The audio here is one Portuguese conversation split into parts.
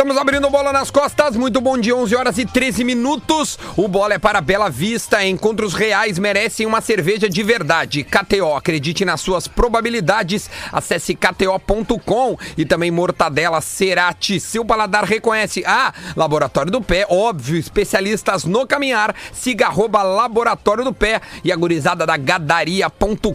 Estamos abrindo bola nas costas. Muito bom dia, 11 horas e 13 minutos. O bola é para Bela Vista. Encontros reais merecem uma cerveja de verdade. KTO, acredite nas suas probabilidades. Acesse kto.com e também Mortadela Cerati. Seu paladar reconhece. Ah, Laboratório do Pé, óbvio, especialistas no caminhar. Siga arroba Laboratório do Pé e a gurizada da gadaria.com.br.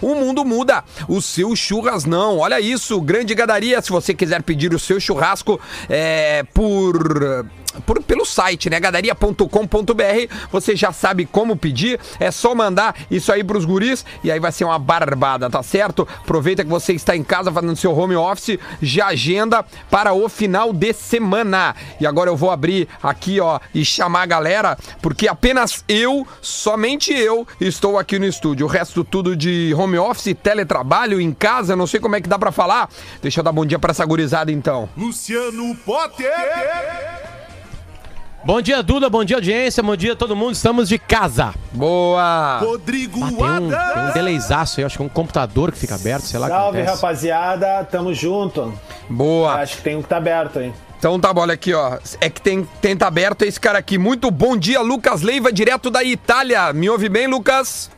O mundo muda, o seu churras não. Olha isso, grande gadaria. Se você quiser pedir o seu churrasco, churrasco é, por por, pelo site, né? Gadaria.com.br. Você já sabe como pedir, é só mandar isso aí pros guris e aí vai ser uma barbada, tá certo? Aproveita que você está em casa fazendo seu home office, já agenda para o final de semana. E agora eu vou abrir aqui, ó, e chamar a galera, porque apenas eu, somente eu, estou aqui no estúdio. O resto tudo de home office, teletrabalho, em casa, não sei como é que dá para falar. Deixa eu dar bom dia para essa gurizada então. Luciano Potter! Bom dia, Duda. Bom dia, audiência. Bom dia, todo mundo. Estamos de casa. Boa! Rodrigo Ah, tem, um, tem um delayzaço aí. Acho que é um computador que fica aberto. Sei lá Salve, acontece. rapaziada. Tamo junto. Boa! Acho que tem um que tá aberto aí. Então tá bom, olha aqui, ó. É que tem, tem tá aberto esse cara aqui. Muito bom dia, Lucas Leiva, direto da Itália. Me ouve bem, Lucas?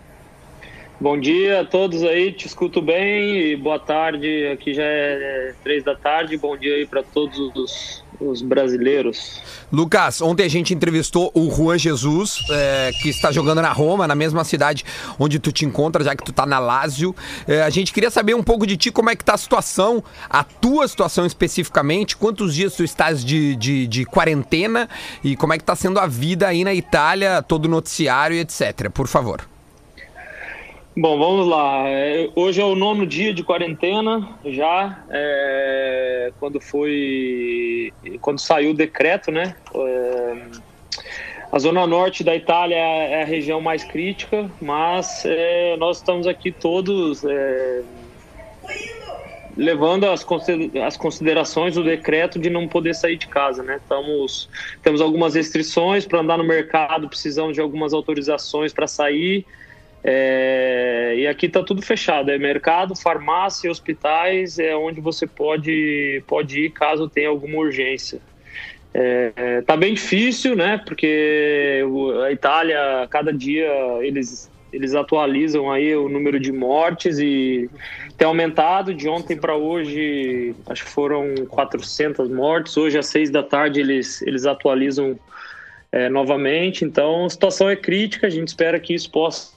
Bom dia a todos aí, te escuto bem e boa tarde. Aqui já é, três da tarde. Bom dia aí para todos os, os brasileiros. Lucas, ontem a gente entrevistou o Juan Jesus, é, que está jogando na Roma, na mesma cidade onde tu te encontra, já que tu tá na Lazio. É, a gente queria saber um pouco de ti, como é que tá a situação, a tua situação especificamente, quantos dias tu estás de, de, de quarentena e como é que tá sendo a vida aí na Itália, todo o noticiário e etc. Por favor. Bom, vamos lá. É, Hoje é o nono dia de quarentena já. é, quando foi, quando saiu o decreto, né? É, a zona norte da Itália é a região mais crítica, mas é, nós estamos aqui todos é, levando as, consider- as considerações do decreto de não poder sair de casa, né? Estamos, temos algumas restrições para andar no mercado, precisamos de algumas autorizações para sair. É, e aqui está tudo fechado, é mercado, farmácia, hospitais, é onde você pode, pode ir caso tenha alguma urgência. É, é, tá bem difícil, né? Porque a Itália, cada dia eles eles atualizam aí o número de mortes e tem aumentado de ontem para hoje, acho que foram 400 mortes. Hoje às seis da tarde eles eles atualizam é, novamente. Então a situação é crítica. A gente espera que isso possa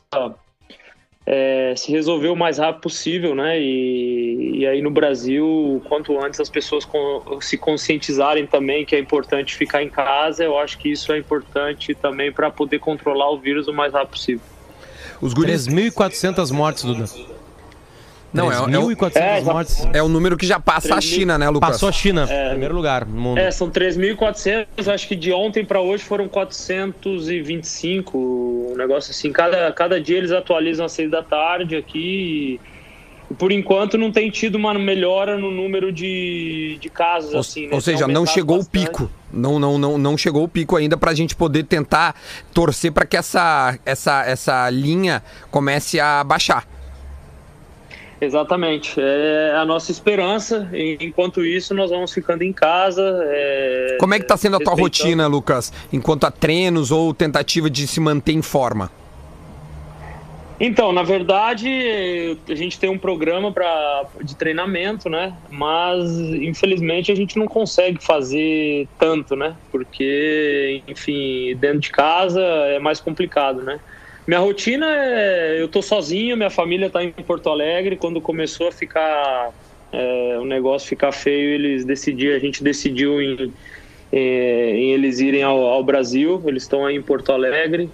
é, se resolver o mais rápido possível, né? E, e aí no Brasil, quanto antes as pessoas con- se conscientizarem também que é importante ficar em casa, eu acho que isso é importante também para poder controlar o vírus o mais rápido possível. Os guris... 3.400 mortes, Duda. Não, é, é, o- 3.400 É, já- mortes. é o número que já passa a 3.000. China, né, Lucas? Passou a China, primeiro lugar no mundo. É, são 3.400, acho que de ontem para hoje foram 425, um negócio assim. Cada, cada dia eles atualizam às seis da tarde aqui e, por enquanto não tem tido uma melhora no número de, de casos, Ou, assim. né? ou seja, não chegou bastante. o pico. Não, não, não, não chegou o pico ainda pra gente poder tentar torcer pra que essa, essa, essa linha comece a baixar. Exatamente, é a nossa esperança. Enquanto isso, nós vamos ficando em casa. é, Como é que tá sendo a tua rotina, Lucas? Enquanto a treinos ou tentativa de se manter em forma? Então, na verdade, a gente tem um programa pra, de treinamento, né? Mas, infelizmente, a gente não consegue fazer tanto, né? Porque, enfim, dentro de casa é mais complicado, né? Minha rotina é... Eu tô sozinho, minha família tá em Porto Alegre. Quando começou a ficar... é, o negócio ficar feio, eles decidiram... A gente decidiu em, é, em eles irem ao, ao Brasil. Eles estão aí em Porto Alegre.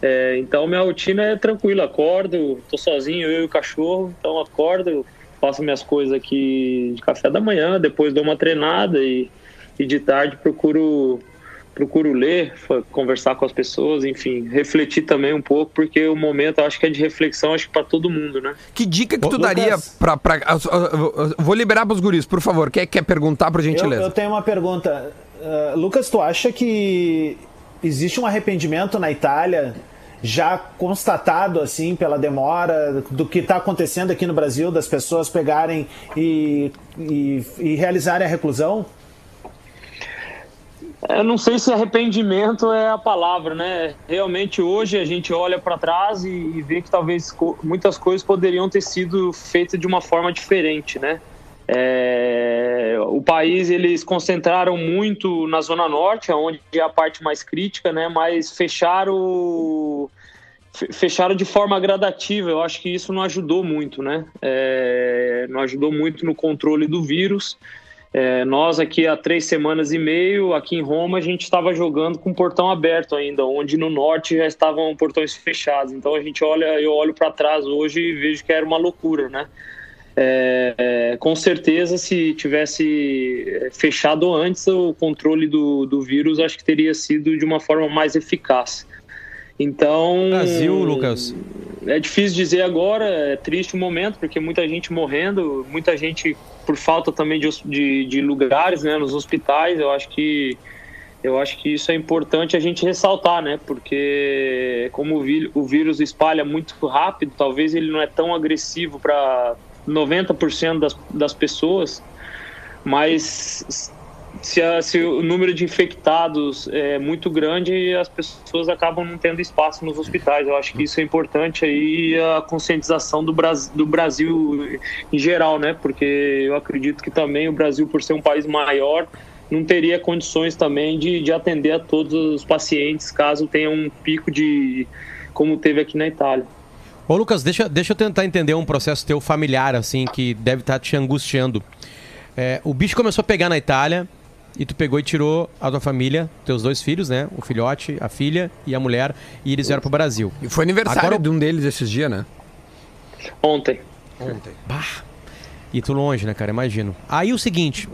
É, então minha rotina é tranquila, acordo, tô sozinho, eu e o cachorro, então acordo, faço minhas coisas aqui de café da manhã, depois dou uma treinada e, e de tarde procuro procuro ler, conversar com as pessoas, enfim, refletir também um pouco, porque o momento eu acho que é de reflexão, acho que para todo mundo, né? Que dica que tu Lucas. daria pra ah, ah, ah, vou liberar pros guris, por favor. Quer, quer perguntar, por Eu, gentileza? eu tenho uma pergunta. Ah, Lucas, tu acha que existe um arrependimento na Itália já constatado assim pela demora do que está acontecendo aqui no Brasil, das pessoas pegarem e, e, e realizarem a reclusão? Eu não sei se arrependimento é a palavra, né? Realmente hoje a gente olha para trás e, e vê que talvez co muitas coisas poderiam ter sido feitas de uma forma diferente, né? É, o país eles concentraram muito na zona norte, onde é a parte mais crítica, né? Mas fecharam fecharam de forma gradativa. Eu acho que isso não ajudou muito, né? É, não ajudou muito no controle do vírus. É, nós aqui há três semanas e meio, aqui em Roma, a gente estava jogando com o portão aberto ainda, onde no norte já estavam portões fechados. Então a gente olha, eu olho para trás hoje e vejo que era uma loucura, né? É, é, com certeza, se tivesse é, fechado antes, o controle do, do vírus acho que teria sido de uma forma mais eficaz. Então. Brasil, Lucas. É difícil dizer agora, é triste o momento, porque muita gente morrendo, muita gente por falta também de, de, de lugares né, nos hospitais. Eu acho que. Eu acho que isso é importante a gente ressaltar, né? Porque como o, o vírus espalha muito rápido, talvez ele não é tão agressivo para 90% das, das pessoas, mas se, a, se, o número de infectados é muito grande, as pessoas acabam não tendo espaço nos hospitais. Eu acho que isso é importante aí a conscientização do Brasil, do Brasil em geral, né? Porque eu acredito que também o Brasil, por ser um país maior, não teria condições também de, de atender a todos os pacientes caso tenha um pico de como teve aqui na Itália. Ô Lucas, deixa, deixa eu tentar entender um processo teu familiar, assim, que deve estar tá te angustiando. É, o bicho começou a pegar na Itália, e tu pegou e tirou a tua família, teus dois filhos, né? O filhote, a filha e a mulher, e eles vieram pro Brasil. E foi aniversário Agora... de um deles esses dias, né? Ontem. Ontem. Bah. E tu longe, né, cara? Imagino. Aí o seguinte.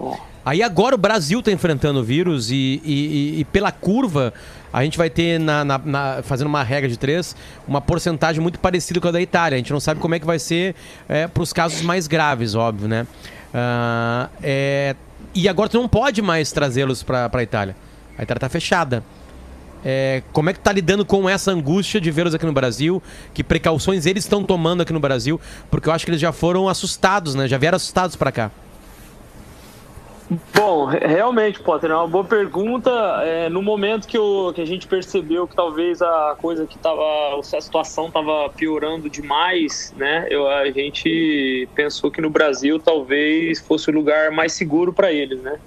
Aí agora o Brasil tá enfrentando o vírus e, e, e pela curva a gente vai ter, na, na, na, fazendo uma regra de três, uma porcentagem muito parecida com a da Itália. A gente não sabe como é que vai ser é, para os casos mais graves, óbvio, né? Uh, é, e agora tu não pode mais trazê-los para a Itália. A Itália está fechada. É, como é que tá lidando com essa angústia de vê-los aqui no Brasil? Que precauções eles estão tomando aqui no Brasil? Porque eu acho que eles já foram assustados, né? Já vieram assustados para cá. Bom, realmente, Potter, é uma boa pergunta. É, no momento que, eu, que a gente percebeu que talvez a coisa que tava, a situação estava piorando demais, né? Eu, a gente pensou que no Brasil talvez fosse o lugar mais seguro para eles, né?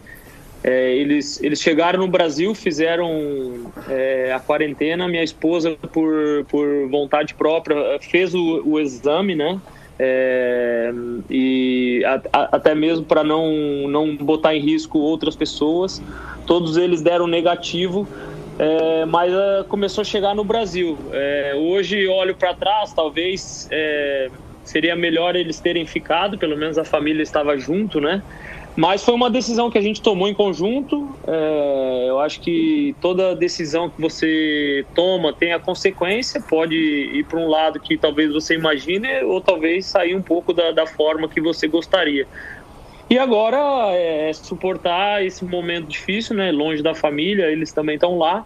É, eles, eles chegaram no Brasil, fizeram é, a quarentena. Minha esposa, por, por vontade própria, fez o, o exame, né? É, e a, a, até mesmo para não, não botar em risco outras pessoas. Todos eles deram negativo, é, mas é, começou a chegar no Brasil. É, hoje olho para trás, talvez é, seria melhor eles terem ficado, pelo menos a família estava junto, né? Mas foi uma decisão que a gente tomou em conjunto. É, eu acho que toda decisão que você toma tem a consequência, pode ir para um lado que talvez você imagine, ou talvez sair um pouco da, da forma que você gostaria. E agora é suportar esse momento difícil, né? Longe da família, eles também estão lá.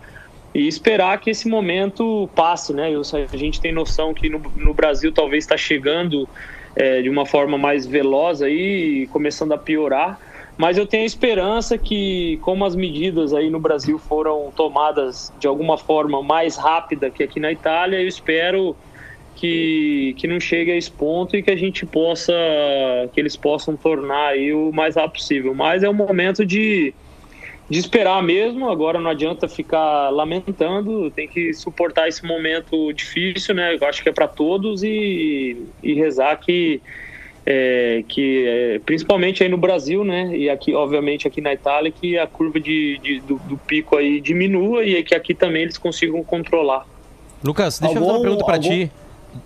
E esperar que esse momento passe, né? A gente tem noção que no, no Brasil talvez está chegando é, de uma forma mais veloz aí, começando a piorar. Mas eu tenho a esperança que, como as medidas aí no Brasil foram tomadas de alguma forma mais rápida que aqui na Itália, eu espero que, que não chegue a esse ponto e que a gente possa, que eles possam tornar aí o mais rápido possível. Mas é um momento de, de esperar mesmo. Agora não adianta ficar lamentando, tem que suportar esse momento difícil, né? Eu acho que é para todos e, e rezar que é, que é, principalmente aí no Brasil, né? E aqui, obviamente, aqui na Itália, que a curva de, de do, do, pico aí diminua e que aqui também eles consigam controlar. Lucas, deixa algum, eu fazer uma pergunta para algum... ti.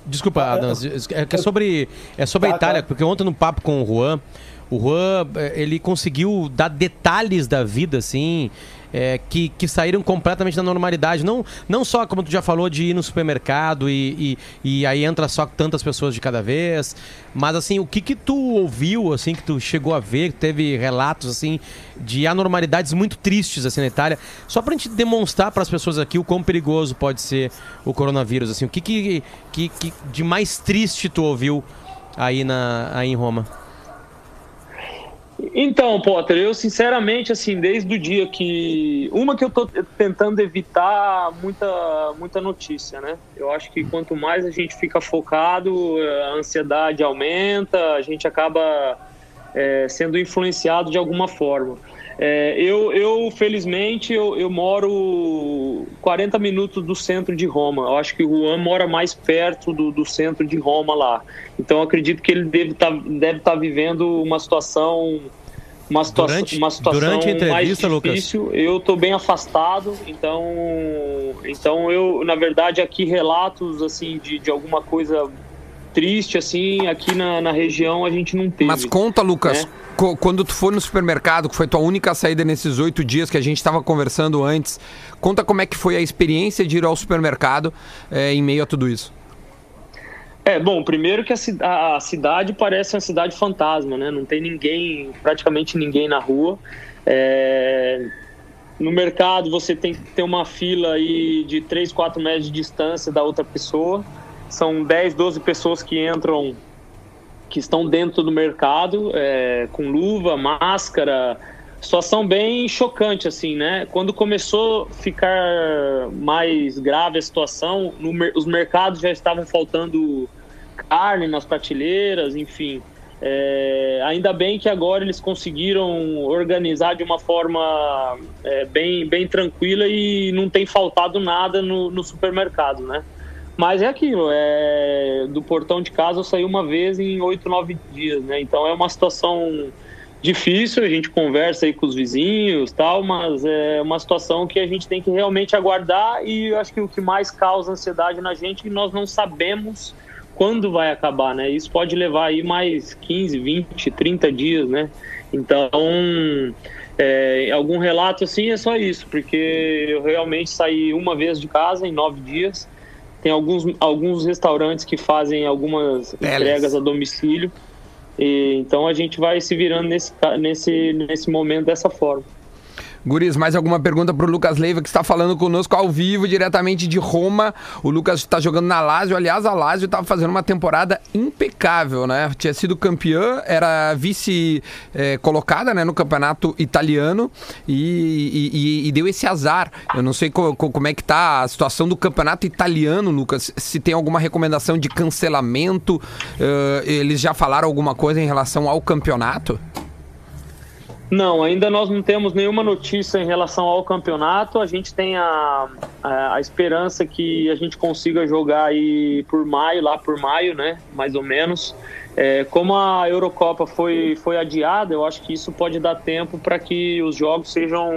Desculpa, Adams, é que é sobre, é sobre a tá, Itália, tá. porque ontem no papo com o Juan, O Juan, eh, ele conseguiu dar detalhes da vida, assim, é, que, que saíram completamente da normalidade. Não, não só, como tu já falou, de ir no supermercado e, e, e aí entra só tantas pessoas de cada vez, mas assim, o que que tu ouviu, assim, que tu chegou a ver, teve relatos, assim, de anormalidades muito tristes, assim, na Itália, só pra gente demonstrar para as pessoas aqui o quão perigoso pode ser o coronavírus, assim, o que que, que, que de mais triste tu ouviu aí, na, aí em Roma? Então, Potter, eu sinceramente, assim, desde o dia que. Uma que eu tô tentando evitar muita, muita notícia, né? Eu acho que quanto mais a gente fica focado, a ansiedade aumenta, a gente acaba é, sendo influenciado de alguma forma. É, eu, eu, felizmente, eu, eu, moro 40 minutos do centro de Roma. Eu acho que o Juan mora mais perto do, do centro de Roma lá. Então, acredito que ele deve estar tá, deve tá vivendo uma situação uma, situa durante, uma situação durante a entrevista, mais difícil. Lucas. Eu estou bem afastado, então, então eu, na verdade, aqui relatos assim de, de alguma coisa triste assim aqui na, na região a gente não teve. Mas conta, Lucas. Né? quando tu foi no supermercado, que foi tua única saída nesses oito dias que a gente estava conversando antes, conta como é que foi a experiência de ir ao supermercado é, em meio a tudo isso. É, bom, primeiro que a, a, cidade parece uma cidade fantasma, né? Não tem ninguém, praticamente ninguém na rua. É, no mercado você tem que ter uma fila aí de 3, 4 metros de distância da outra pessoa. São 10, 12 pessoas que entram que estão dentro do mercado, é, com luva, máscara, situação bem chocante, assim, né? Quando começou a ficar mais grave a situação, no, os mercados já estavam faltando carne nas prateleiras, enfim. É, ainda bem que agora eles conseguiram organizar de uma forma é, bem, bem tranquila e não tem faltado nada no, no supermercado, né? Mas é aquilo, é, do portão de casa eu saí uma vez em oito, nove dias, né? Então é uma situação difícil, a gente conversa aí com os vizinhos tal, mas é uma situação que a gente tem que realmente aguardar e eu acho que o que mais causa ansiedade na gente é que nós não sabemos quando vai acabar, né? Isso pode levar aí mais 15, 20, 30 dias, né? Então, é, algum relato assim é só isso, porque eu realmente saí uma vez de casa em nove dias, tem alguns, alguns restaurantes que fazem algumas entregas a domicílio. E, então a gente vai se virando nesse, nesse, nesse momento dessa forma. Guris, mais alguma pergunta para o Lucas Leiva, que está falando conosco ao vivo, diretamente de Roma. O Lucas está jogando na Lazio. Aliás, a Lazio estava fazendo uma temporada impecável, né? Tinha sido campeã, era vice-colocada é, né, no campeonato italiano e, e, e, deu esse azar. Eu não sei co, co, como é que está a situação do campeonato italiano, Lucas. Se tem alguma recomendação de cancelamento. Uh, eles já falaram alguma coisa em relação ao campeonato? Não, ainda nós não temos nenhuma notícia em relação ao campeonato. A gente tem a, a, a, esperança que a gente consiga jogar aí por maio, lá por maio, né? Mais ou menos. É, como a Eurocopa foi, foi adiada, eu acho que isso pode dar tempo para que os jogos sejam,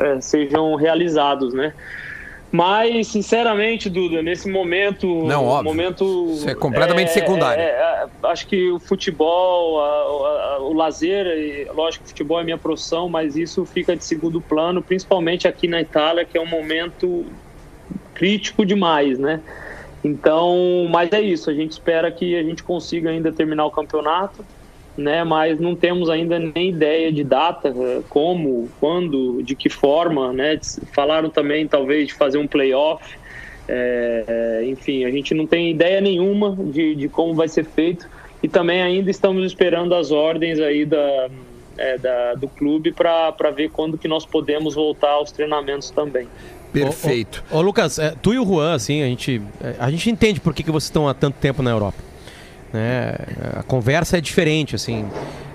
é, sejam realizados, né? Mas, sinceramente, Duda, nesse momento. Não, óbvio. Momento, Isso é completamente é, secundário. É, é, acho que o futebol, a, a, o lazer, lógico, o futebol é minha profissão, mas isso fica de segundo plano, principalmente aqui na Itália, que é um momento crítico demais, né? Então, mas é isso, a gente espera que a gente consiga ainda terminar o campeonato né? Mas não temos ainda nem ideia de data, eh, como, quando, de que forma, né? Falaram também talvez de fazer um playoff. É, enfim, a gente não tem ideia nenhuma de, de como vai ser feito e também ainda estamos esperando as ordens aí da, é, da do clube para ver quando que nós podemos voltar aos treinamentos também. Perfeito. Ô, ô, ô Lucas, é, tu e o Juan, assim, a gente, a gente entende por que, que vocês estão há tanto tempo na Europa. Né? A conversa é diferente, assim,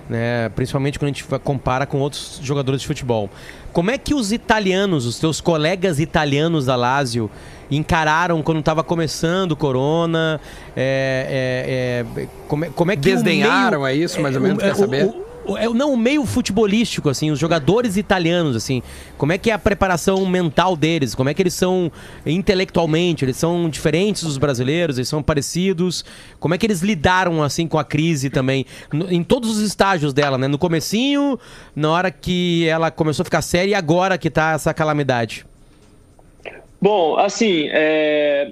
né? principalmente quando a gente compara com outros jogadores de futebol. Como é que os italianos, os teus colegas italianos da Lazio, encararam quando estava começando o Corona? É, é, é, como, é, como é que Desdenharam, meio, é isso mais ou menos, quer saber? O, é, não o meio futebolístico, assim, os jogadores italianos, assim, como é que é a preparação mental deles? Como é que eles são intelectualmente? Eles são diferentes dos brasileiros? Eles são parecidos? Como é que eles lidaram, assim, com a crise também? No- em todos os estágios dela, né? No comecinho, na hora que ela começou a ficar séria e agora que tá essa calamidade. Bom, assim, é,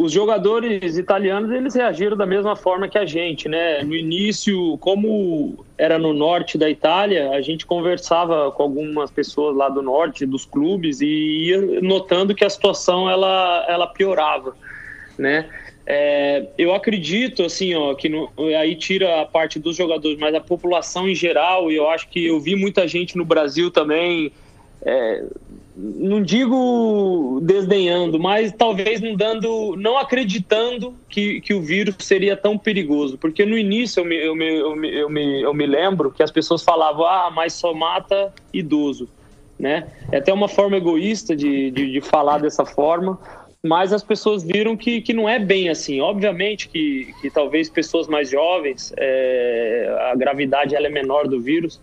os jogadores italianos eles reagiram da mesma forma que a gente, né? No início, como era no norte da Itália, a gente conversava com algumas pessoas lá do norte, dos clubes, e ia notando que a situação ela, ela piorava, né? É, eu acredito, assim, ó, que no- aí tira a parte dos jogadores, mas a população em geral, e eu acho que eu vi muita gente no Brasil também é, não digo desdenhando, mas talvez não dando, não acreditando que, que o vírus seria tão perigoso. Porque no início eu me, eu, me, eu, me, eu, me, eu me lembro que as pessoas falavam, ah, mas só mata idoso. Né? É até uma forma egoísta de, de, de falar dessa forma, mas as pessoas viram que, que não é bem assim. Obviamente que, que talvez pessoas mais jovens, é, a gravidade ela é menor do vírus,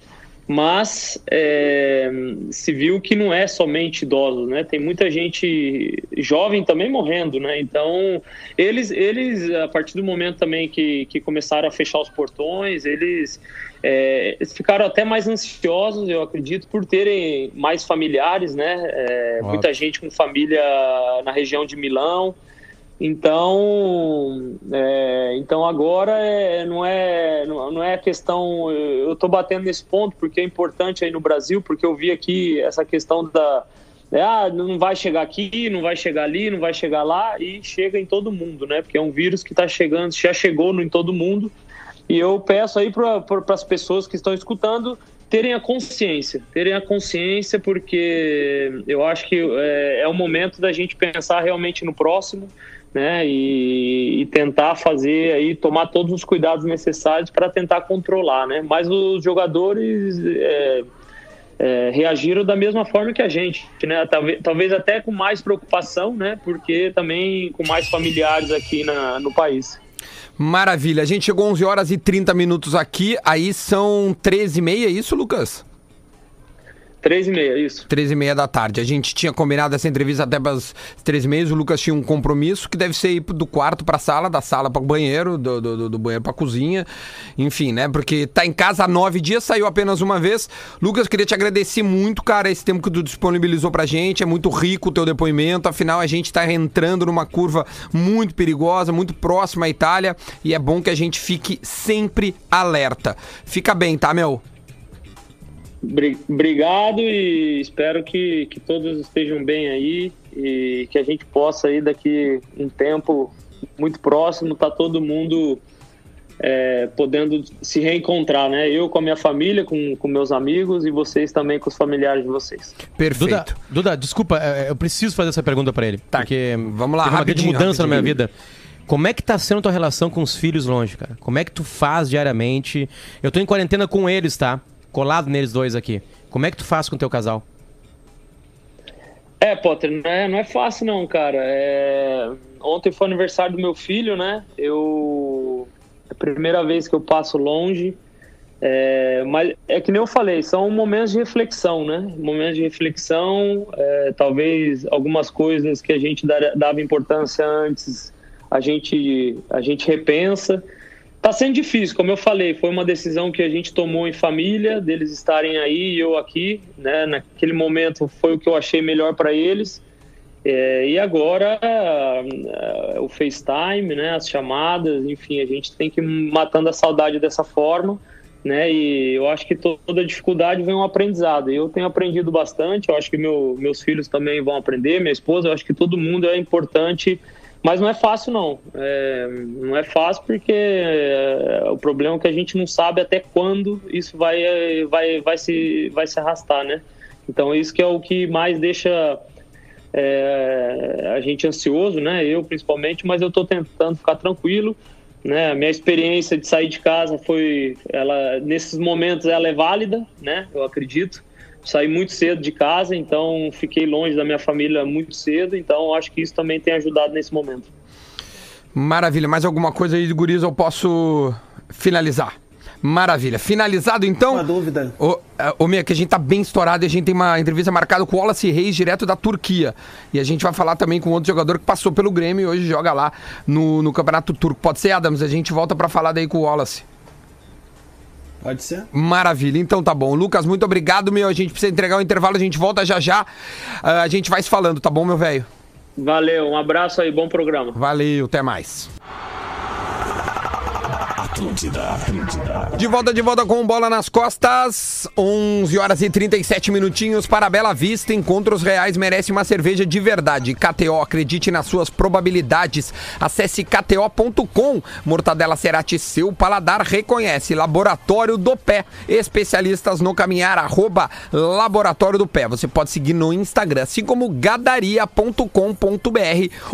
mas é, se viu que não é somente idosos, né? Tem muita gente jovem também morrendo, né? Então, eles, eles a partir do momento também que, que começaram a fechar os portões, eles, é, ficaram até mais ansiosos, eu acredito, por terem mais familiares, né? É, muita gente com família na região de Milão. Então, é, então agora é, não é não, é questão. Eu estou batendo nesse ponto porque é importante aí no Brasil, porque eu vi aqui essa questão da é, ah, não vai chegar aqui, não vai chegar ali, não vai chegar lá e chega em todo mundo, né? Porque é um vírus que está chegando, já chegou em todo mundo. E eu peço aí para as pessoas que estão escutando terem a consciência, terem a consciência, porque eu acho que é, é o momento da gente pensar realmente no próximo, né? E, e tentar fazer aí, tomar todos os cuidados necessários para tentar controlar, né? Mas os jogadores é, é, reagiram da mesma forma que a gente, né? Talvez, talvez até com mais preocupação, né? Porque também com mais familiares aqui na, no país. Maravilha. A gente chegou 11 horas e 30 minutos aqui, aí são 13 e meia, é isso, Lucas? Três e meia, isso. 13 e meia da tarde. A gente tinha combinado essa entrevista até para as 13 e meia. O Lucas tinha um compromisso que deve ser ir do quarto para a sala, da sala para o banheiro, do, do, do banheiro para a cozinha. Enfim, né? Porque tá em casa há nove dias, saiu apenas uma vez. Lucas, queria te agradecer muito, cara, esse tempo que tu disponibilizou pra gente. É muito rico o teu depoimento. Afinal, a gente tá entrando numa curva muito perigosa, muito próxima à Itália. E é bom que a gente fique sempre alerta. Fica bem, tá, meu? Bri- Obrigado e espero que, que todos estejam bem aí e que a gente possa aí daqui um tempo muito próximo tá todo mundo é, podendo se reencontrar, né? Eu com a minha família, com, com meus amigos e vocês também com os familiares de vocês. Perfeito. Duda, Duda, desculpa, é, eu preciso fazer essa pergunta pra ele. Tá, porque vamos lá, teve uma grande rapidinho, mudança na minha rapidinho. vida. Como é que tá sendo a tua relação com os filhos longe, cara? Como é que tu faz diariamente? Eu tô em quarentena com eles, tá? Colado neles dois aqui. Como é que tu faz com o teu casal? É, Potter, não é, não é fácil não, cara. É, Ontem foi aniversário do meu filho, né? Eu. É a primeira vez que eu passo longe. É, mas é que nem eu falei, são momentos de reflexão, né? Momentos de reflexão, é, talvez algumas coisas que a gente dava importância antes, a gente, a gente repensa. Tá sendo difícil, como eu falei, foi uma decisão que a gente tomou em família, deles estarem aí e eu aqui, né? Naquele momento foi o que eu achei melhor para eles. É, e agora ah, o FaceTime, né? As chamadas, enfim, a gente tem que ir matando a saudade dessa forma, né? E eu acho que to- toda dificuldade vem um aprendizado. Eu tenho aprendido bastante, eu acho que meu, meus filhos também vão aprender, minha esposa, eu acho que todo mundo é importante mas não é fácil, não. É, não é fácil porque é, o problema é que a gente não sabe até quando isso vai, é, vai, vai, se, vai se arrastar, né? Então, isso que é o que mais deixa é, a gente ansioso, né? Eu, principalmente, mas eu estou tentando ficar tranquilo. Né? A minha experiência de sair de casa foi... ela Nesses momentos, ela é válida, né? Eu acredito saí muito cedo de casa, então fiquei longe da minha família muito cedo, então acho que isso também tem ajudado nesse momento. Maravilha. Mais alguma coisa aí, Guriz, eu posso finalizar? Maravilha. Finalizado então? Uma dúvida. Ô, é, ô Mia, que a gente tá bem estourado e a gente tem uma entrevista marcada com o Wallace Reis, direto da Turquia. E a gente vai falar também com outro jogador que passou pelo Grêmio e hoje joga lá no, no Campeonato Turco. Pode ser, Adams? A gente volta pra falar daí com o Wallace. Pode ser? Maravilha, então tá bom. Lucas, muito obrigado, meu. A gente precisa entregar o intervalo, a gente volta já já. Ah, a gente vai se falando, tá bom, meu velho? Valeu, um abraço aí, bom programa. Valeu, até mais. Atlântida, Atlântida. De volta, de volta com bola nas costas. 11 horas e 37 minutinhos para a Bela Vista. Encontros reais merece uma cerveja de verdade. KTO, acredite nas suas probabilidades. Acesse kto.com. Mortadela Cerati, seu paladar reconhece. Laboratório do Pé. Especialistas no caminhar, arroba Laboratório do Pé. Você pode seguir no Instagram, assim como gadaria.com.br.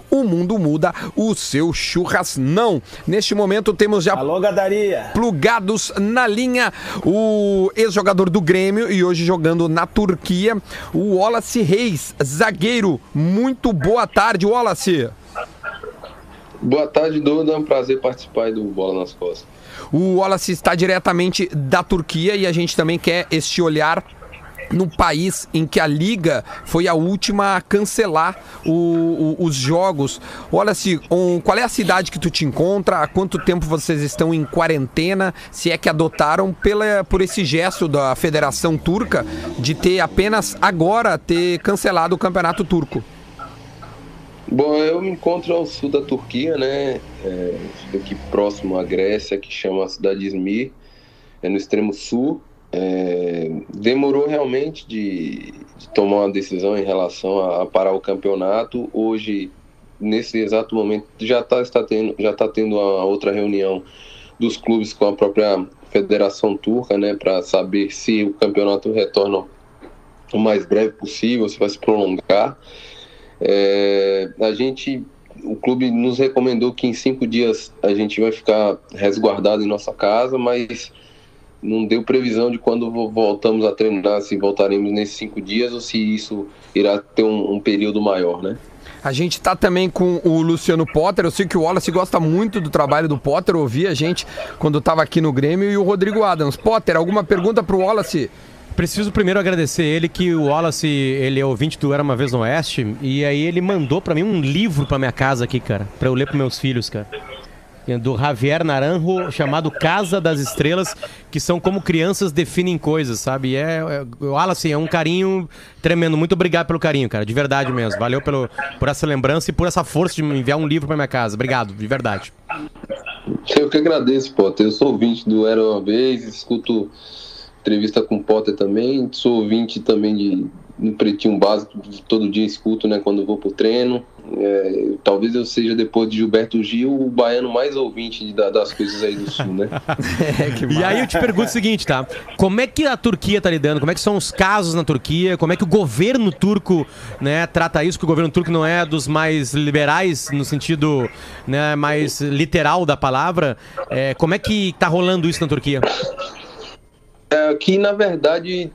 O mundo muda, o seu churras não. Neste momento temos já Alô, Gadaria. plugados na linha. O ex-jogador do Grêmio e hoje jogando na Turquia, o Wallace Reis, zagueiro. Muito boa tarde, Wallace. Boa tarde, Duda. É um prazer participar aí do Bola nas Costas. O Wallace está diretamente da Turquia e a gente também quer este olhar no país em que a liga foi a última a cancelar o- o- os jogos. Wallace, um, qual é a cidade que tu te encontra? Há quanto tempo vocês estão em quarentena? Se é que adotaram pela, por esse gesto da Federação Turca de ter apenas agora ter cancelado o campeonato turco? Bom, eu me encontro ao sul da Turquia, né? É, aqui próximo à Grécia, que chama a cidade de Izmir, é no extremo sul. É, demorou realmente de, de tomar uma decisão em relação a, a parar o campeonato. Hoje, nesse exato momento, já tá, está tendo, já está tendo a outra reunião dos clubes com a própria Federação Turca, né? Para saber se o campeonato retorna o mais breve possível, se vai se prolongar. É, a gente, o clube nos recomendou que em cinco dias a gente vai ficar resguardado em nossa casa, mas não deu previsão de quando vo- voltamos a treinar, se voltaremos nesses cinco dias ou se isso irá ter um, um período maior, né? A gente tá também com o Luciano Potter. Eu sei que o Wallace gosta muito do trabalho do Potter. Ouvi a gente quando tava aqui no Grêmio e o Rodrigo Adams. Potter, alguma pergunta pro Wallace? Preciso primeiro agradecer ele que o Wallace, ele é ouvinte do Era Uma Vez no Oeste, e aí ele mandou pra mim um livro pra minha casa aqui, cara, pra eu ler pros meus filhos, cara. Do Javier Naranjo, chamado Casa das Estrelas, que são como crianças definem coisas, sabe? E é, é, Wallace é um carinho tremendo. Muito obrigado pelo carinho, cara, de verdade mesmo. Valeu pelo, por essa lembrança e por essa força de me enviar um livro pra minha casa. Obrigado, de verdade. Eu que agradeço, Potter. Eu sou ouvinte do Era Uma Vez, escuto entrevista com o Potter também, sou ouvinte também de no Pretinho Básico, todo dia escuto, né, quando vou pro treino. É, talvez eu seja, depois de Gilberto Gil, o baiano mais ouvinte da- das coisas aí do Sul, né? E aí eu te pergunto o seguinte, tá? Como é que a Turquia tá lidando? Como é que são os casos na Turquia? Como é que o governo turco, né, trata isso? Que o governo turco não é dos mais liberais no sentido, né, mais literal da palavra. É, como é que tá rolando isso na Turquia? É, Aqui, na verdade,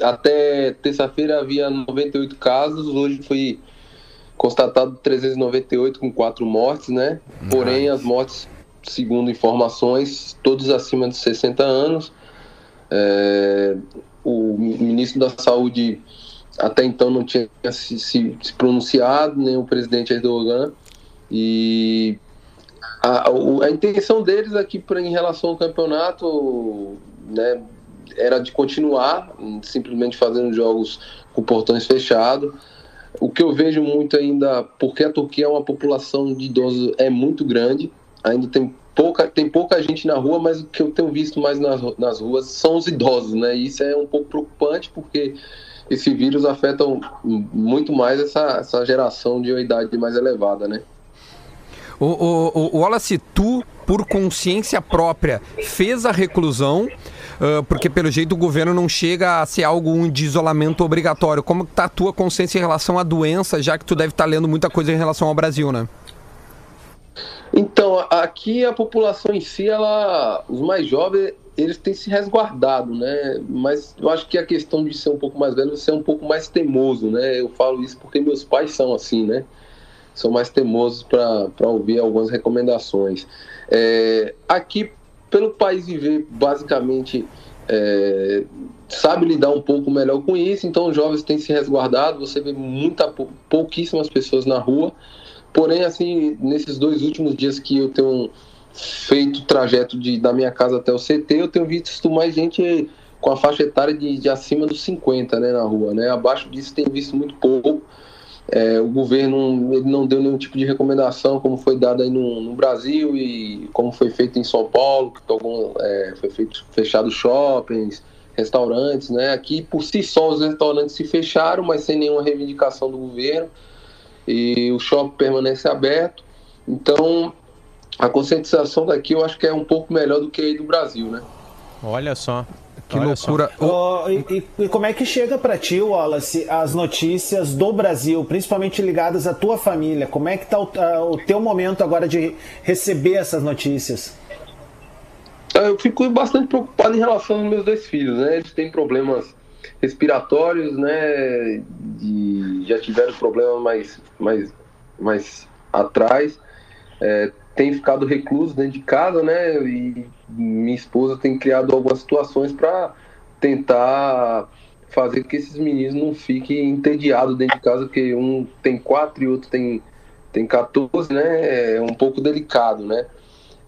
até terça-feira havia 98 casos, hoje foi constatado 398 com quatro mortes, né? Porém, as mortes, segundo informações, todos acima de 60 anos. É, o ministro da Saúde até então não tinha se, se- se pronunciado, nem o presidente Erdogan. E a, a intenção deles aqui pra, em relação ao campeonato né, era de continuar, simplesmente fazendo jogos com portões fechados. O que eu vejo muito ainda, porque a Turquia é uma população de idosos é muito grande, ainda tem pouca, tem pouca gente na rua, mas o que eu tenho visto mais nas, nas ruas são os idosos, né? E isso é um pouco preocupante, porque esse vírus afeta muito mais essa, essa geração de idade mais elevada, né? O, o- o Wallace, tu, por consciência própria, fez a reclusão, ah, porque pelo jeito o governo não chega a ser algo de isolamento obrigatório. Como que tá a tua consciência em relação à doença, já que tu deve estar lendo muita coisa em relação ao Brasil, né? Então, aqui a população em si, ela, os mais jovens, eles têm se resguardado, né? Mas eu acho que a questão de ser um pouco mais velho, é um pouco mais teimoso, né? Eu falo isso porque meus pais são assim, né? São mais teimosos para ouvir algumas recomendações. É, aqui, pelo país viver basicamente é, sabe lidar um pouco melhor com isso, então os jovens têm se resguardado, você vê muita, pouquíssimas pessoas na rua, porém, assim, nesses dois últimos dias que eu tenho feito o trajeto de, da minha casa até o CT, eu tenho visto mais gente com a faixa etária de, de acima dos 50 né, na rua, né, abaixo disso tem visto muito pouco, é, o governo ele não deu nenhum tipo de recomendação, como foi dado aí no, no Brasil e como foi feito em São Paulo, que algum, é, foi feito fechado shoppings, restaurantes, né? Aqui por si só os restaurantes se fecharam, mas sem nenhuma reivindicação do governo e o shopping permanece aberto. Então a conscientização daqui eu acho que é um pouco melhor do que aí do Brasil, né? Olha só. Que Olha loucura. Oh, e, e, como é que chega para ti, Wallace, as notícias do Brasil, principalmente ligadas à tua família? Como é que tá o, o teu momento agora de receber essas notícias? Eu fico bastante preocupado em relação aos meus dois filhos, né? Eles têm problemas respiratórios, né? De, já tiveram problemas mais, mais, mais atrás. É, tem ficado recluso dentro de casa, né? E minha esposa tem criado algumas situações para tentar fazer que esses meninos não fiquem entediados dentro de casa, porque um tem quatro e outro tem, tem 14, né? É um pouco delicado, né?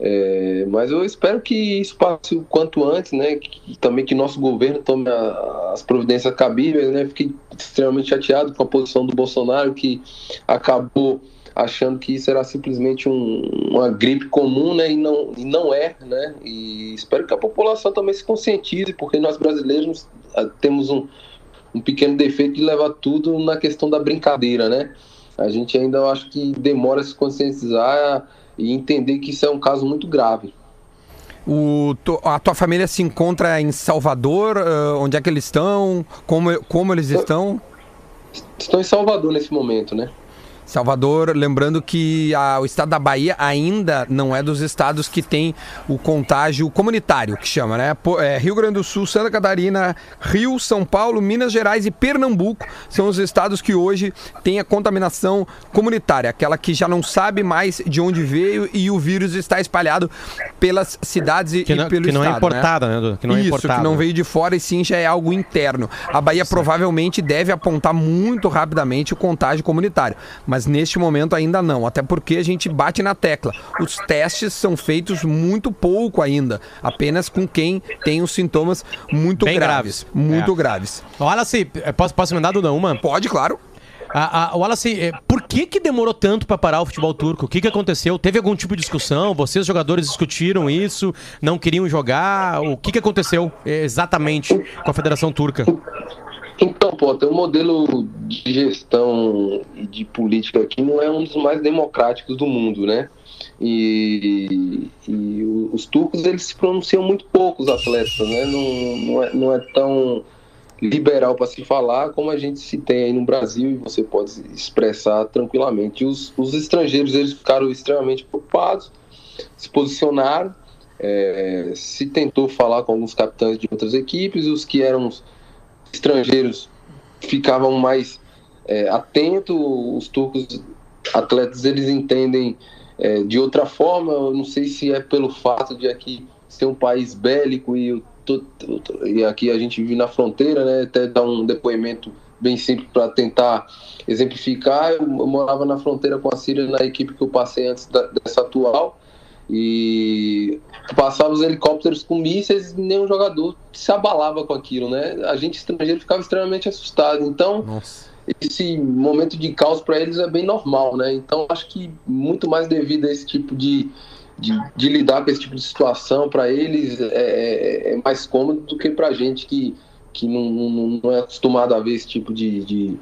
É, mas eu espero que isso passe o quanto antes, né? Que, também que nosso governo tome a, as providências cabíveis, né? Fiquei extremamente chateado com a posição do Bolsonaro, que acabou achando que isso era simplesmente um, uma gripe comum, né? E não, e não é, né? E espero que a população também se conscientize, porque nós brasileiros ah, temos um, um pequeno defeito de levar tudo na questão da brincadeira, né? A gente ainda, eu acho que demora a se conscientizar e entender que isso é um caso muito grave. O, a tua família se encontra em Salvador? Uh, onde é que eles estão? Como, como eles estão? Estão em Salvador nesse momento, né? Salvador, lembrando que a, o estado da Bahia ainda não é dos estados que tem o contágio comunitário, que chama, né? É, Rio Grande do Sul, Santa Catarina, Rio, São Paulo, Minas Gerais e Pernambuco são os estados que hoje têm a contaminação comunitária, aquela que já não sabe mais de onde veio e o vírus está espalhado pelas cidades e, não, e pelo que estado. Não é importada, né? né? Que não é Isso, importada. que não veio de fora e sim já é algo interno. A Bahia provavelmente deve apontar muito rapidamente o contágio comunitário, mas mas neste momento ainda não, até porque a gente bate na tecla. Os testes são feitos muito pouco ainda, apenas com quem tem os sintomas muito Bem graves, graves. Muito é. graves. Olha se posso, posso mandar, Duda, uma? Pode, claro. A, a, Wallace, é, por que, que demorou tanto para parar o futebol turco? O que, que aconteceu? Teve algum tipo de discussão? Vocês, jogadores, discutiram isso? Não queriam jogar? O que, que aconteceu é, exatamente com a Federação Turca? Então, pô, o modelo de gestão e de política aqui não é um dos mais democráticos do mundo, né? E, e os turcos eles se pronunciam muito pouco, os atletas, né? Não, não, é, não é tão liberal para se falar como a gente se tem aí no Brasil e você pode expressar tranquilamente. Os, os estrangeiros eles ficaram extremamente preocupados, se posicionaram, é, se tentou falar com alguns capitães de outras equipes, os que eram estrangeiros ficavam mais é, atentos, os turcos atletas eles entendem é, de outra forma, eu não sei se é pelo fato de aqui ser um país bélico e, tô, e aqui a gente vive na fronteira, né, até dar um depoimento bem simples para tentar exemplificar, eu, eu morava na fronteira com a Síria na equipe que eu passei antes da, dessa atual, e passava os helicópteros com mísseis e nenhum jogador se abalava com aquilo, né? A gente estrangeiro ficava extremamente assustado. Então, Nossa. esse momento de caos para eles é bem normal, né? Então, acho que muito mais devido a esse tipo de, de, de lidar com esse tipo de situação, para eles é, é, é, mais cômodo do que para a gente que, que não, não, não, é acostumado a ver esse tipo de, de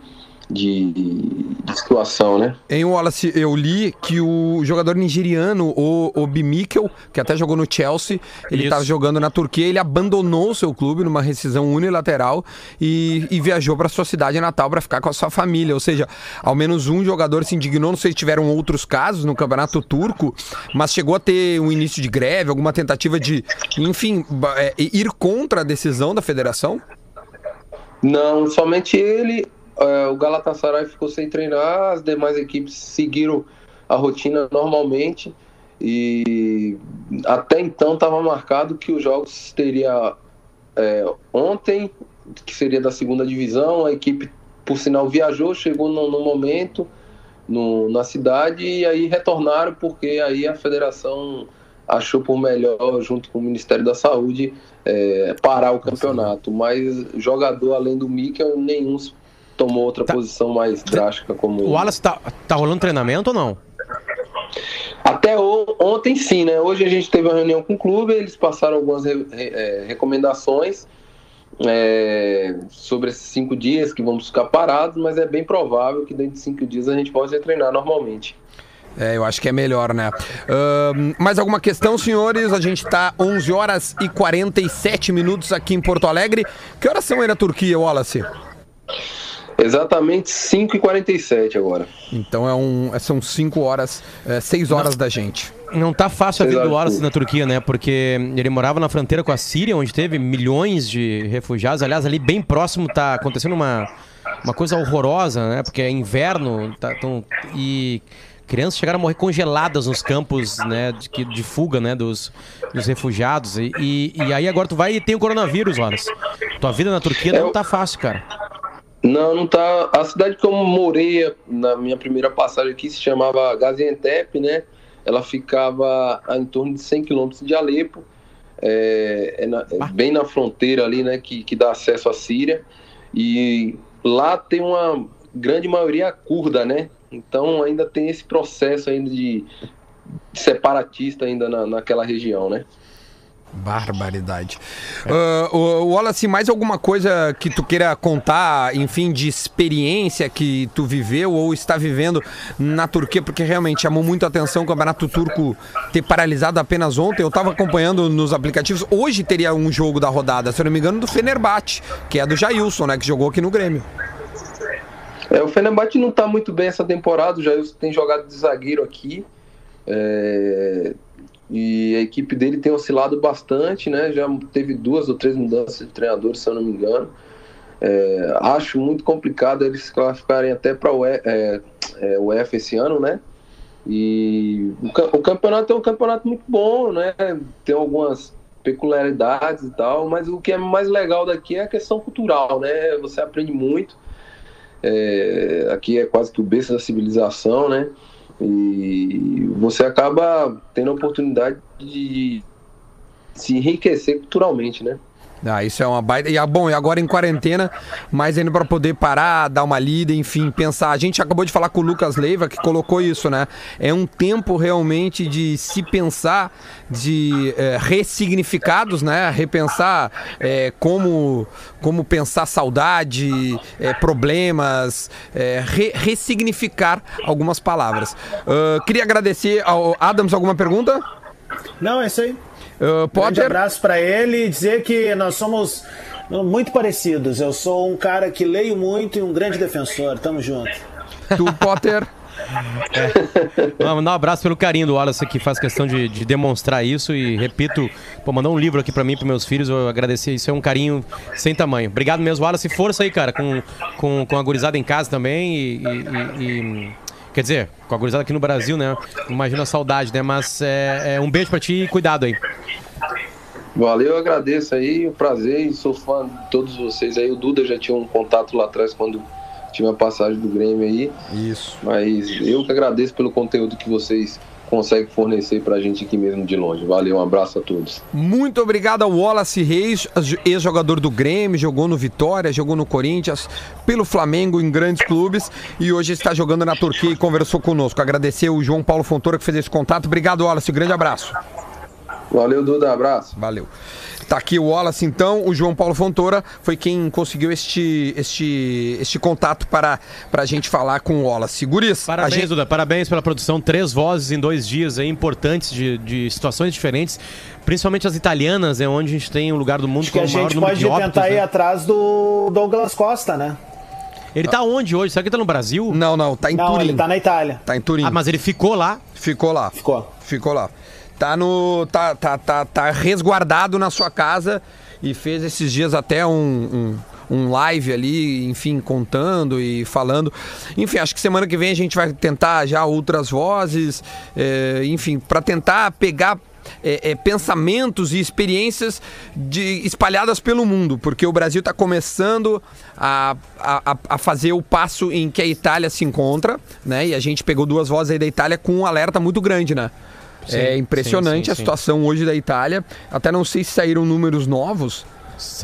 de, de, situação, né? Em Wallace, eu li que o jogador nigeriano, o Obi Mikel, que até jogou no Chelsea, ele estava jogando na Turquia, ele abandonou o seu clube numa rescisão unilateral e, e viajou para sua cidade natal para ficar com a sua família. Ou seja, ao menos um jogador se indignou. Não sei se tiveram outros casos no campeonato turco, mas chegou a ter um início de greve, alguma tentativa de, enfim, é, ir contra a decisão da federação? Não, somente ele é, o Galatasaray ficou sem treinar, as demais equipes seguiram a rotina normalmente E até então estava marcado que os jogos teria é, ontem, que seria da segunda divisão, a equipe, por sinal, viajou, chegou no, no momento no, na cidade e aí retornaram porque aí a federação achou por melhor, junto com o Ministério da Saúde, é, parar o campeonato. Mas jogador além do Mikel, nenhum tomou outra Tá. posição mais drástica como O. Wallace tá, tá rolando treinamento ou não? Até ontem sim, né? Hoje a gente teve uma reunião com o clube, eles passaram algumas re- re- é, recomendações é, sobre esses cinco dias que vamos ficar parados, mas é bem provável que dentro de cinco dias a gente possa treinar normalmente. É, eu acho que é melhor, né? Ahn, mais alguma questão, senhores? A gente tá 11 horas e 47 minutos aqui em Porto Alegre. Que horas são aí na Turquia, Wallace? Exatamente 5h47 agora. Então é um, é- são 5 horas, 6 horas da gente. Não tá fácil a vida do. Wallace na Turquia, né? Porque ele morava na fronteira com a Síria, onde teve milhões de refugiados. Aliás, ali bem próximo tá acontecendo uma, uma coisa horrorosa, né? Porque é inverno tá, tão- e crianças chegaram a morrer congeladas nos campos né, de, de fuga né, dos, dos refugiados. E, e, e aí agora tu vai e tem o coronavírus, Wallace. Tua vida na Turquia É, não eu- tá fácil, cara. Não, não tá. A cidade que eu morei na minha primeira passagem aqui se chamava Gaziantep, né? Ela ficava a em torno de 100 quilômetros de Alepo, é, é na- é Ah. bem na fronteira ali, né? Que, que dá acesso à Síria. E lá tem uma grande maioria curda, né? Então ainda tem esse processo ainda de separatista ainda na, naquela região, né? Barbaridade. O Wallace, mais alguma coisa que tu queira contar, enfim, de experiência que tu viveu ou está vivendo na Turquia? Porque realmente chamou muito a atenção o Campeonato Turco ter paralisado apenas ontem. Eu estava acompanhando nos aplicativos. Hoje teria um jogo da rodada, se eu não me engano, do Fenerbahçe, que é do Jailson, né? Que jogou aqui no Grêmio. É, o Fenerbahçe não está muito bem essa temporada, o Jailson tem jogado de zagueiro aqui. é, e a equipe dele tem oscilado bastante, né? Já teve duas ou três mudanças de treinadores, se eu não me engano. É, acho muito complicado eles se classificarem até para o é, é, UEFA esse ano, né? E o, o campeonato é um campeonato muito bom, né? Tem algumas peculiaridades e tal, mas o que é mais legal daqui é a questão cultural, né? Você aprende muito. É, aqui é quase que o berço da civilização, né? E você acaba tendo a oportunidade de se enriquecer culturalmente, né? Ah, isso é uma baita. E ah, bom, e agora em quarentena, mas ainda para poder parar, dar uma lida, enfim, pensar. A gente acabou de falar com o Lucas Leiva que colocou isso, né? É um tempo realmente de se pensar, de eh, ressignificados, né? Repensar eh, como, como pensar saudade, eh, problemas, re- ressignificar algumas palavras. Ah, queria agradecer ao Adams alguma pergunta? Não, é isso aí. Uh, Grande Potter? abraço pra ele e dizer que nós somos muito parecidos. Eu sou um cara que leio muito e um grande defensor. Tamo junto. Tu, Potter? Vamos mandar um abraço pelo carinho do Wallace que faz questão de, de demonstrar isso e repito, pô, mandou um livro aqui pra mim e pros meus filhos, eu agradecer, isso é um carinho sem tamanho. Obrigado mesmo, Wallace, força aí, cara, com, com, com a gurizada em casa também e, e- e- e- quer dizer, com a gurizada aqui no Brasil, né? Imagina a saudade, né? Mas é, é um beijo pra ti e cuidado aí. Valeu, eu agradeço aí, o prazer e sou fã de todos vocês aí. O Duda já tinha um contato lá atrás quando tinha a passagem do Grêmio aí. Isso. Mas eu que agradeço pelo conteúdo que vocês conseguem fornecer pra gente aqui mesmo de longe. Valeu, um abraço a todos. Muito obrigado ao Wallace Reis, ex-jogador do Grêmio, jogou no Vitória, jogou no Corinthians, pelo Flamengo em grandes clubes e hoje está jogando na Turquia e conversou conosco. Agradecer o João Paulo Fontoura que fez esse contato. Obrigado, Wallace. Grande abraço. Valeu, Duda, abraço. Valeu. Tá aqui o Wallace, então. O João Paulo Fontoura foi quem conseguiu este, este, este contato para, para a gente falar com o Wallace. Guris, Parabéns, a gente... Duda. Parabéns pela produção. Três vozes em dois dias aí, importantes de, de situações diferentes. Principalmente as italianas, é onde a gente tem um lugar do mundo Acho que com a o maior gente número pode de óbitos. tentar ir né? atrás do Douglas Costa, né? Ele tá onde hoje? Será que ele tá no Brasil? Não, não, tá em Não, Turim. ele tá na Itália. Tá em Turim. Ah, mas ele ficou lá. Ficou lá. Ficou. Ficou lá. Tá no. Tá, tá, tá, tá resguardado na sua casa e fez esses dias até um, um, um live ali, enfim, contando e falando. Enfim, acho que semana que vem a gente vai tentar já outras vozes, é, enfim, para tentar pegar é, é, pensamentos e experiências de, espalhadas pelo mundo, porque o Brasil está começando a, a, a fazer o passo em que a Itália se encontra, né? E a gente pegou duas vozes aí da Itália com um alerta muito grande, né? Sim, é impressionante sim, sim, a situação hoje da Itália. Até não sei se saíram números novos.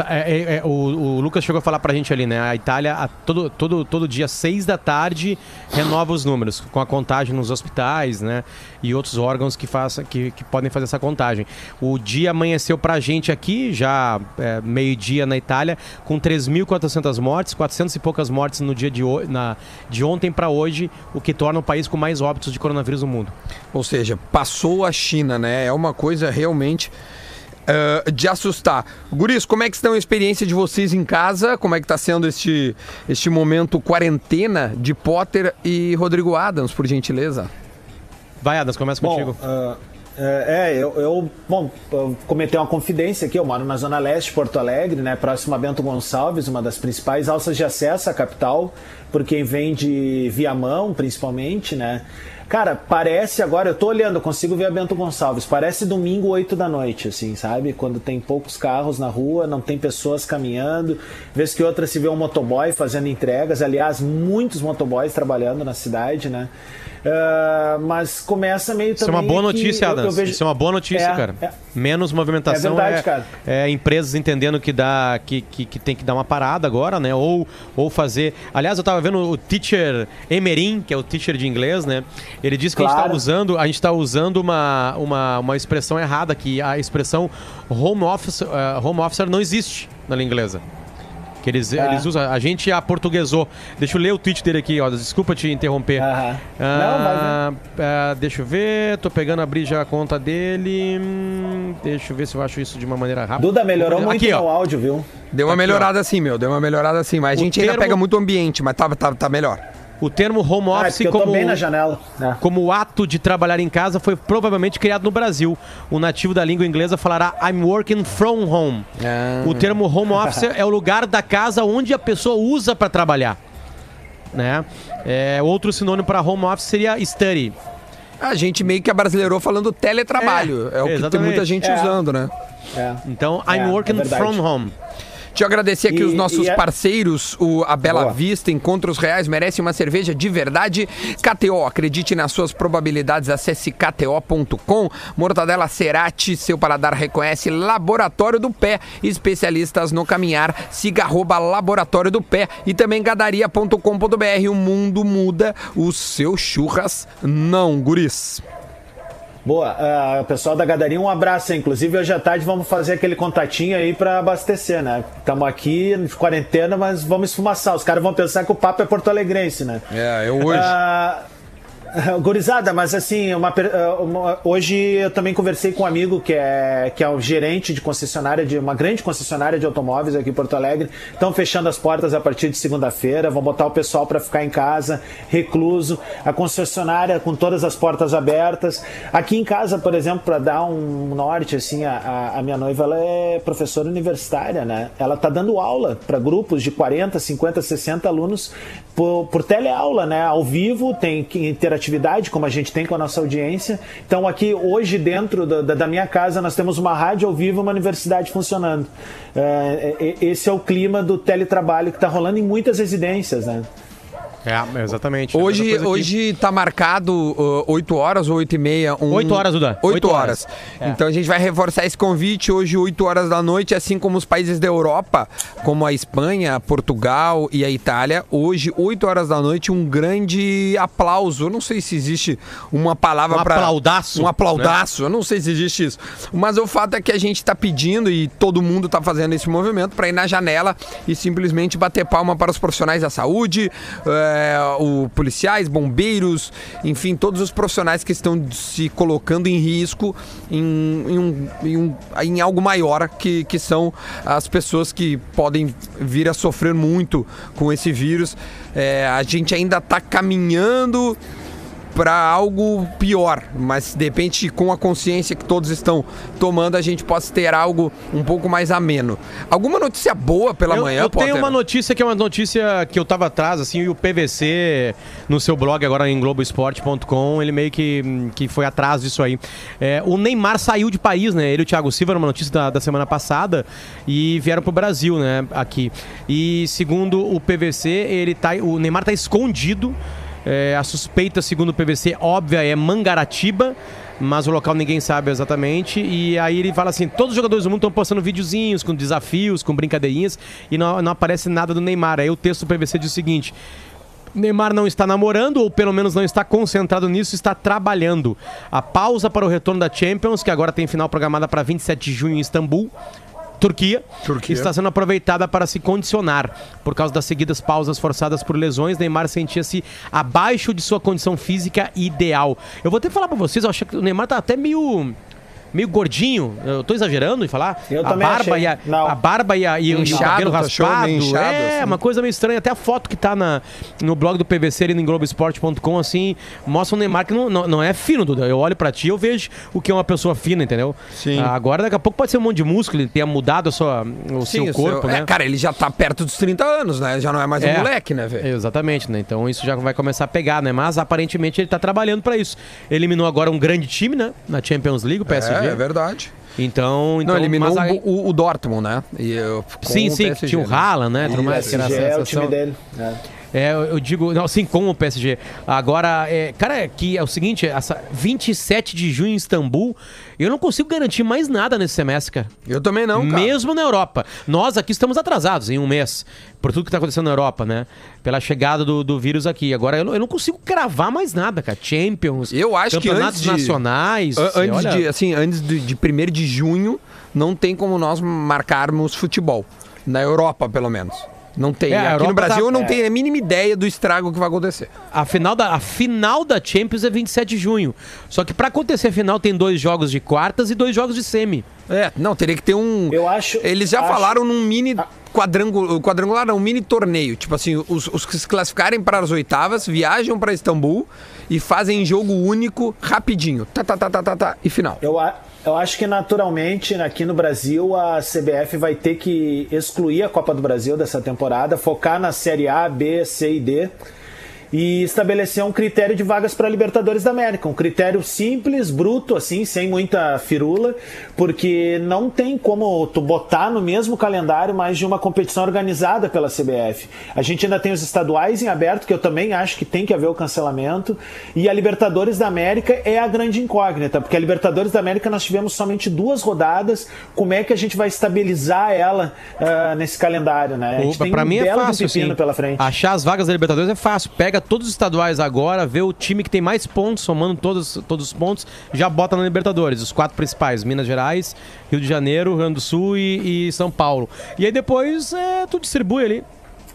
É- é- é, o, o Lucas chegou a falar pra gente ali, né? A Itália, a todo, todo, todo dia, seis da tarde, renova os números, com a contagem nos hospitais, né? E outros órgãos que, façam, que, que podem fazer essa contagem. O dia amanheceu pra gente aqui, já é, meio-dia na Itália, com 3.400 mortes, 400 e poucas mortes no dia de, na, de ontem pra hoje, o que torna o país com mais óbitos de coronavírus no mundo. Ou seja, passou a China, né? É uma coisa realmente ah, de assustar. Guris, como é que estão a experiência de vocês em casa? Como é que está sendo este, este momento quarentena de Potter e Rodrigo Adams, por gentileza? Vai, Adams, começa contigo. Bom, ah, é, eu, eu, bom, eu comentei uma confidência aqui, eu moro na Zona Leste de Porto Alegre, né, próximo a Bento Gonçalves, uma das principais alças de acesso à capital, por quem vem de Viamão, principalmente, né. Cara, parece agora, eu tô olhando, consigo ver a Bento Gonçalves, parece domingo 8 da noite, assim, sabe? Quando tem poucos carros na rua, não tem pessoas caminhando, vez que outra se vê um motoboy fazendo entregas, aliás, muitos motoboys trabalhando na cidade, né? Ah, mas começa meio Isso é também uma boa notícia, Adams. vejo- Isso é uma boa notícia, É, cara. é. Menos movimentação É verdade, cara. é empresas entendendo que dá que, que, que tem que dar uma parada agora, né? Ou, ou fazer. Aliás, eu tava vendo o teacher Emerim, que é o teacher de inglês, né? Ele disse que a gente Claro. tá usando, a gente tá usando uma, uma, uma expressão errada, que a expressão home office, eh, home officer não existe na língua inglesa. Que eles, É. eles usam. A gente aportuguesou. Deixa eu ler o tweet dele aqui, ó. Desculpa te interromper. Ah, Não, ah, deixa eu ver, tô pegando abrir já a conta dele. Deixa eu ver se eu acho isso de uma maneira rápida. Duda melhorou muito Aqui, no ó. áudio, viu? Deu uma Aqui, ó. melhorada assim, meu. Deu uma melhorada assim. Mas a O gente ainda termo- pega muito o ambiente, mas tá, tá, tá melhor. O termo home Ah, é office tô como, bem na janela. né? como ato de trabalhar em casa foi provavelmente criado no Brasil. O nativo da língua inglesa falará I'm working from home. Ah. O termo home office é o lugar da casa onde a pessoa usa para trabalhar. Né? É, outro sinônimo para home office seria study. A gente meio que abrasileirou falando teletrabalho. É, É, o que tem exatamente. muita gente É. usando, né? É. Então, I'm É, working é from home. Eu agradecer aqui E- os nossos é- parceiros, o, a Bela Boa. Vista, Encontros Reais, merece uma cerveja de verdade. KTO, acredite nas suas probabilidades, acesse kto.com. Mortadela Cerati, seu paladar reconhece. Laboratório do Pé, especialistas no caminhar, siga arroba Laboratório do Pé e também gadaria.com.br. O mundo muda, os seus churras não, guris. Boa, ah, pessoal da Gadarinha, um abraço. Inclusive, hoje à tarde vamos fazer aquele contatinho aí pra abastecer, né? Estamos aqui de quarentena, mas vamos esfumaçar. Os caras vão pensar que o papo é porto-alegrense, né? É, eu hoje. Ah, Gurizada, mas assim, uma ah, uma- hoje eu também conversei com um amigo que é, que é o gerente de concessionária, de uma grande concessionária de automóveis aqui em Porto Alegre. Estão fechando as portas a partir de segunda-feira, vão botar o pessoal para ficar em casa, recluso. A concessionária com todas as portas abertas. Aqui em casa, por exemplo, para dar um norte, assim, a, a- a minha noiva ela é professora universitária, né? Ela tá dando aula para grupos de 40, 50, 60 alunos por, por teleaula, né? Ao vivo, tem interatividade, como a gente tem com a nossa audiência. Então, aqui, hoje, dentro da, da- minha casa, nós temos uma rádio ao vivo e uma universidade funcionando. É, é, esse é o clima do teletrabalho que está rolando em muitas residências, né? É, exatamente. Hoje, hoje tá marcado uh, 8 horas ou 8 e meia? Um... Oito horas, Duda. 8 Oito horas. horas. É. Então a gente vai reforçar esse convite hoje, 8 horas da noite, assim como os países da Europa, como a Espanha, Portugal e a Itália. Hoje, 8 horas da noite, um grande aplauso. Eu não sei se existe uma palavra Um para aplaudaço, Um aplaudaço. Eu não sei se existe isso. Mas o fato é que a gente tá pedindo e todo mundo tá fazendo esse movimento para ir na janela e simplesmente bater palma para os profissionais da saúde, o policiais, bombeiros, enfim, todos os profissionais que estão se colocando em risco em, em, um- em um- em algo maior, que, que são as pessoas que podem vir a sofrer muito com esse vírus. É, a gente ainda está caminhando pra algo pior, mas de repente com a consciência que todos estão tomando, a gente possa ter algo um pouco mais ameno. Alguma notícia boa pela Eu, manhã, eu tenho Potter? uma notícia que é uma notícia que eu tava atrás, assim, e o PVC, no seu blog agora em Globoesporte.com, ele meio que, que foi atrás disso aí. É, o Neymar saiu de Paris, né? Ele e o Thiago Silva, era uma notícia da, da semana passada, e vieram pro Brasil, né? Aqui. E segundo o PVC, ele tá, o Neymar tá escondido. É, a suspeita, segundo o PVC, óbvia, é Mangaratiba mas o local ninguém sabe exatamente. E aí ele fala assim: todos os jogadores do mundo estão postando videozinhos com desafios, com brincadeirinhas, e não, não aparece nada do Neymar. Aí o texto do PVC diz o seguinte. Neymar não está namorando, ou pelo menos não está concentrado nisso, está trabalhando. A pausa para o retorno da Champions, que agora tem final programada para 27 de junho em Istambul, Turquia, Turquia. está sendo aproveitada para se condicionar. Por causa das seguidas pausas forçadas por lesões, Neymar sentia-se abaixo de sua condição física ideal. Eu vou até falar para vocês, eu acho que o Neymar tá até meio meio gordinho. Eu tô exagerando em falar? Eu a também barba achei. e a, Não. a barba e, a, e, o- e o Inchado, cabelo achou raspado. inchado, é, assim? uma coisa meio estranha. Até a foto que tá na, no blog do PVC ali no Globoesporte.com, assim, mostra um Neymar que não, não, não é fino, Duda. Eu olho pra ti e eu vejo o que é uma pessoa fina, entendeu? Sim. Ah, Agora, daqui a pouco pode ser um monte de músculo, ele tenha mudado a sua, o Sim, seu corpo, é, né? cara, ele já tá perto dos 30 anos, né? Já não é mais um É. moleque, né, velho? Exatamente, né? Então isso já vai começar a pegar, né? Mas aparentemente ele tá trabalhando pra isso. Eliminou agora um grande time, né? Na Champions League, o PSG. É, é verdade. Então, então Não, eliminou mas aí- o, o Dortmund, né? E, eu- com Sim, sim, PSG, tinha o né? Haaland, né? Tudo O mais, que era a PSG é o sensação. time dele. É. É, eu digo, não, sim, com o PSG. Agora, é, cara, é que é o seguinte, essa 27 de junho em Istambul, eu não consigo garantir mais nada nesse semestre, cara. Eu também não, cara. Mesmo na Europa. Nós aqui estamos atrasados em um mês, por tudo que está acontecendo na Europa, né? Pela chegada do, do vírus aqui. Agora, eu não, eu não consigo cravar mais nada, cara. Champions, Eu acho que campeonatos antes de- nacionais. Antes olha- de, assim, antes de, de 1 de junho, não tem como nós marcarmos futebol. Na Europa, pelo menos. Não tem. É, Aqui Europa no Brasil tá- eu não é. tenho a mínima ideia do estrago que vai acontecer. A final, da, a final da Champions é 27 de junho. Só que para acontecer a final tem dois jogos de quartas e dois jogos de semi. É, não, teria que ter um. Eu acho- Eles já acho- falaram num mini quadrangular, quadrangular não, um mini torneio. Tipo assim, os, os que se classificarem para as oitavas viajam para Istambul e fazem jogo único rapidinho. Tá, tá, tá, tá, tá, tá, e final. Eu, a- eu acho que naturalmente aqui no Brasil a CBF vai ter que excluir a Copa do Brasil dessa temporada, focar na Série A, B, C e D e estabelecer um critério de vagas para Libertadores da América, um critério simples, bruto assim, sem muita firula, porque não tem como tu botar no mesmo calendário mais de uma competição organizada pela CBF. A gente ainda tem os estaduais em aberto, que eu também acho que tem que haver o cancelamento, e a Libertadores da América é a grande incógnita, porque a Libertadores da América nós tivemos somente duas rodadas, como é que a gente vai estabilizar ela ah, nesse calendário, né? A gente Opa, tem pra um mim é fácil, assim. pela frente. Achar as vagas da Libertadores é fácil. Pega todos os estaduais agora, vê o time que tem mais pontos, somando todos, todos os pontos, já bota na Libertadores. Os quatro principais: Minas Gerais, Rio de Janeiro, Rio Grande do Sul e, e São Paulo. E aí depois é, tu distribui ali.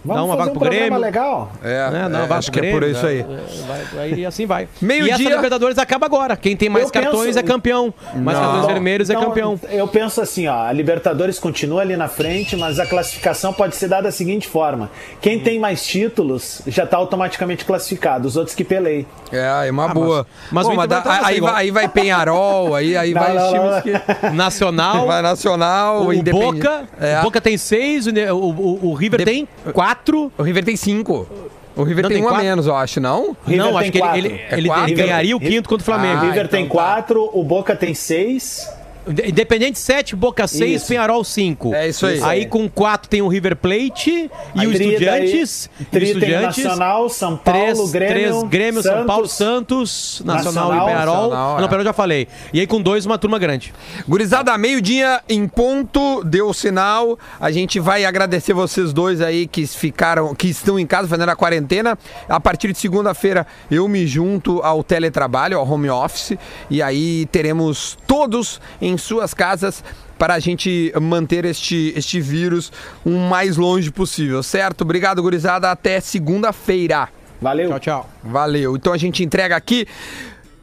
Vamos dá uma fazer vaga um pro Grêmio. legal. É, né? Dá uma é, vaga acho pro que é por Grêmio, isso aí. né? Vai- vai- e assim vai. Meio e essa dia- Libertadores acaba agora. Quem tem mais Eu cartões penso- é campeão. Mais Não. cartões vermelhos é Então, campeão. Eu penso assim, ó, a Libertadores continua ali na frente, mas a classificação pode ser dada da seguinte forma: quem tem mais títulos já está automaticamente classificado, os outros que pelei. É, é uma Ah, boa. mas- mas Pô, o Inter dá- vai aí, vai, aí vai Penharol, aí, aí Não, vai os não, times não. que. Nacional. Vai Nacional, O Independente. Boca, É. o Boca tem seis, o, o, o- o River De- tem quatro. O River tem cinco. O River Não, tem, tem um a quatro? menos, eu acho, não? River não, acho que ele, quatro. ele, É ele- ganharia o quinto contra o Flamengo. Ah, River então tem tá. quatro, o Boca tem seis. Independente 7, Boca 6, Isso. Penharol 5. É isso aí. Aí com 4 tem o River Plate e o Tri Estudiantes. e o Estudiantes. Nacional, São Paulo, Três, Grêmio, três Grêmio, São Santos. Paulo, Santos, Nacional, Nacional, e Penharol. Nacional, não, é. Penharol já falei. E aí com dois, uma turma grande. Gurizada, meio-dia em ponto, deu o sinal. A gente vai agradecer vocês dois aí que ficaram, que estão em casa fazendo a quarentena. A partir de segunda-feira eu me junto ao teletrabalho, ao home office, e aí teremos todos em suas casas para a gente manter este, este vírus o mais longe possível, certo? Obrigado, gurizada. Até segunda-feira. Valeu. Tchau, tchau. Valeu. Então a gente entrega aqui.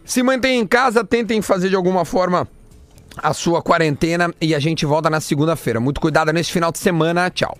Se mantenham em casa, tentem fazer de alguma forma a sua quarentena e a gente volta na segunda-feira. Muito cuidado neste final de semana. Tchau.